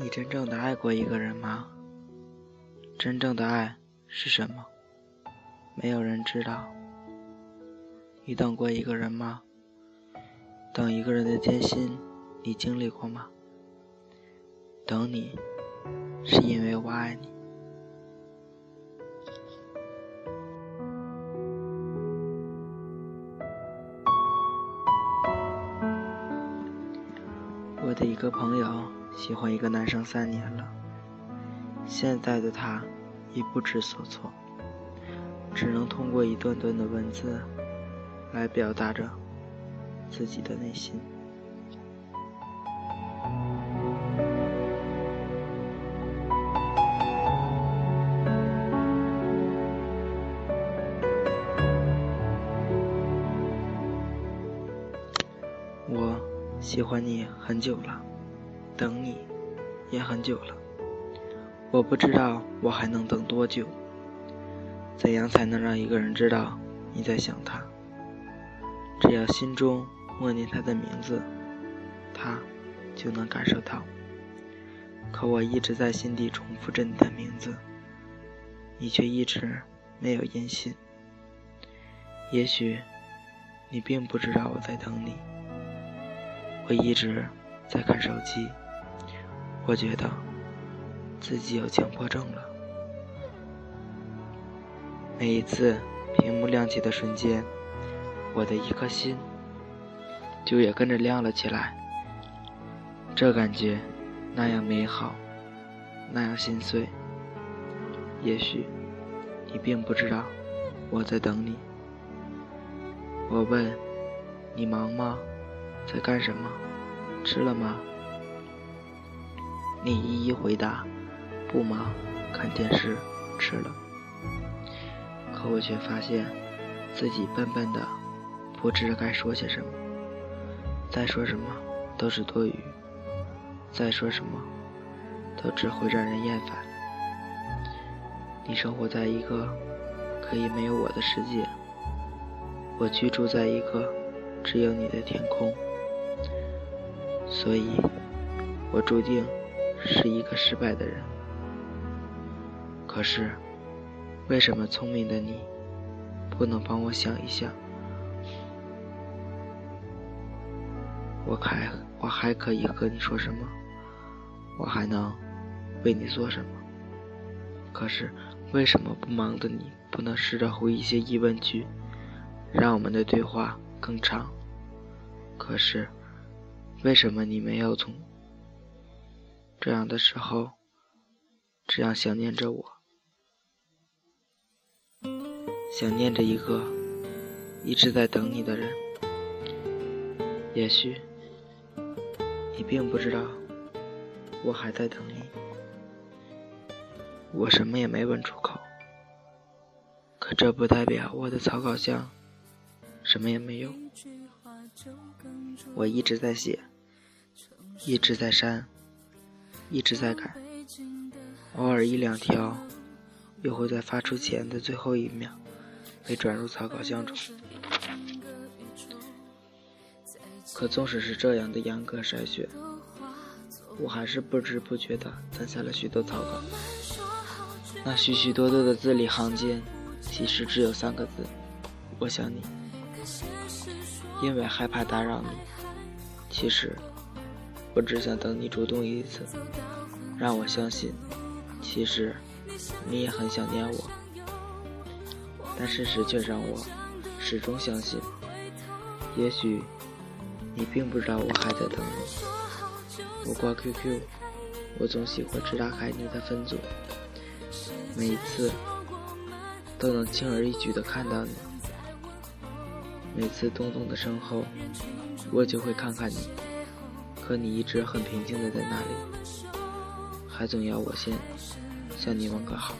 你真正的爱过一个人吗？真正的爱是什么？没有人知道。你等过一个人吗？等一个人的艰辛，你经历过吗？等你，是因为我爱你。我的一个朋友。喜欢一个男生三年了，现在的他已不知所措，只能通过一段段的文字来表达着自己的内心。我喜欢你很久了。等你，也很久了。我不知道我还能等多久。怎样才能让一个人知道你在想他？只要心中默念他的名字，他就能感受到。可我一直在心底重复着你的名字，你却一直没有音信。也许你并不知道我在等你。我一直在看手机。我觉得自己有强迫症了。每一次屏幕亮起的瞬间，我的一颗心就也跟着亮了起来。这感觉那样美好，那样心碎。也许你并不知道我在等你。我问你忙吗？在干什么？吃了吗？你一一回答：“不忙，看电视，吃了。”可我却发现自己笨笨的，不知该说些什么。再说什么都是多余，再说什么都只会让人厌烦。你生活在一个可以没有我的世界，我居住在一个只有你的天空，所以，我注定。是一个失败的人，可是，为什么聪明的你不能帮我想一想？我还我还可以和你说什么？我还能为你做什么？可是，为什么不忙的你不能试着回一些疑问句，让我们的对话更长？可是，为什么你没有从？这样的时候，这样想念着我，想念着一个一直在等你的人。也许你并不知道，我还在等你。我什么也没问出口，可这不代表我的草稿箱什么也没有。我一直在写，一直在删。一直在改，偶尔一两条，又会在发出前的最后一秒被转入草稿箱中。可纵使是这样的严格筛选，我还是不知不觉地攒下了许多草稿。那许许多多的字里行间，其实只有三个字：我想你。因为害怕打扰你，其实。我只想等你主动一次，让我相信，其实你也很想念我。但事实却让我始终相信，也许你并不知道我还在等你。我挂 QQ，我总喜欢只打开你的分组，每一次都能轻而易举的看到你。每次咚咚的声后，我就会看看你。可你一直很平静的在那里，还总要我先向你问个好。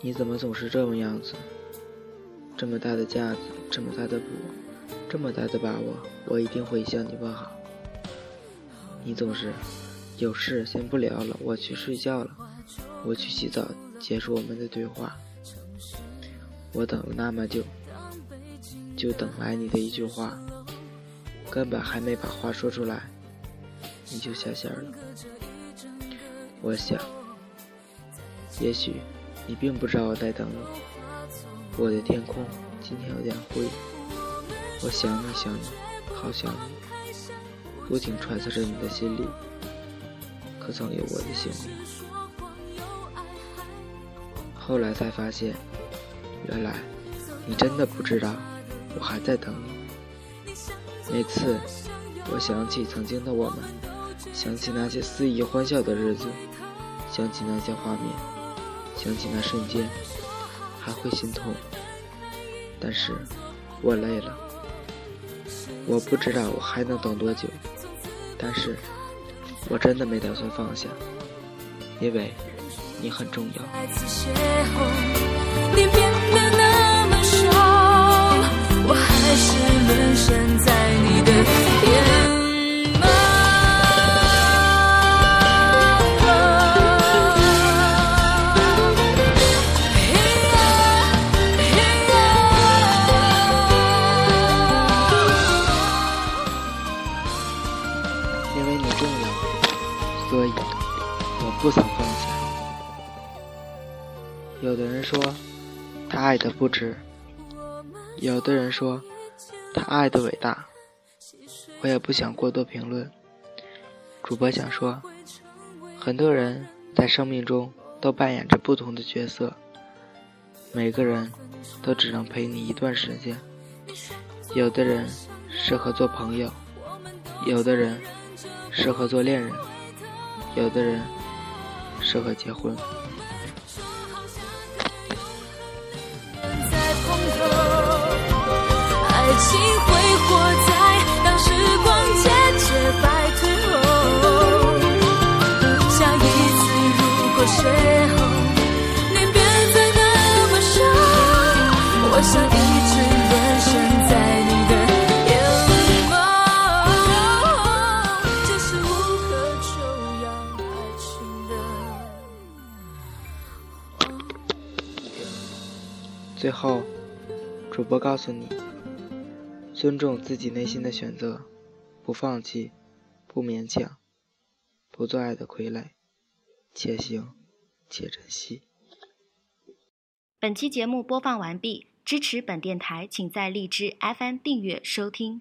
你怎么总是这么样子？这么大的架子，这么大的补，这么大的把握，我一定会向你问好。你总是有事先不聊了，我去睡觉了，我去洗澡，结束我们的对话。我等了那么久。就等来你的一句话，根本还没把话说出来，你就下线了。我想，也许你并不知道我在等你。我的天空今天有点灰，我想你想你，好想你，不停揣测着你的心里，可曾有我的姓名？后来才发现，原来你真的不知道，我还在等你。每次我想起曾经的我们，想起那些肆意欢笑的日子，想起那些画面，想起那瞬间，还会心痛。但是，我累了。我不知道我还能等多久，但是我真的没打算放下，因为你很重要。还是沦陷在你的眼眸。因为你重要，所以我不曾放下。有的人说，他爱的不值。有的人说他爱的伟大，我也不想过多评论。主播想说，很多人在生命中都扮演着不同的角色，每个人都只能陪你一段时间。有的人适合做朋友，有的人适合做恋人，有的人适合结婚。心会活在当时光渐渐白退后，下一次如果邂逅，你别再那么瘦，我想一直沦陷在你的眼眸，这是无可救药爱情的。最后，主播告诉你。尊重自己内心的选择，不放弃，不勉强，不做爱的傀儡，且行且珍惜。本期节目播放完毕，支持本电台，请在荔枝 FM 订阅收听。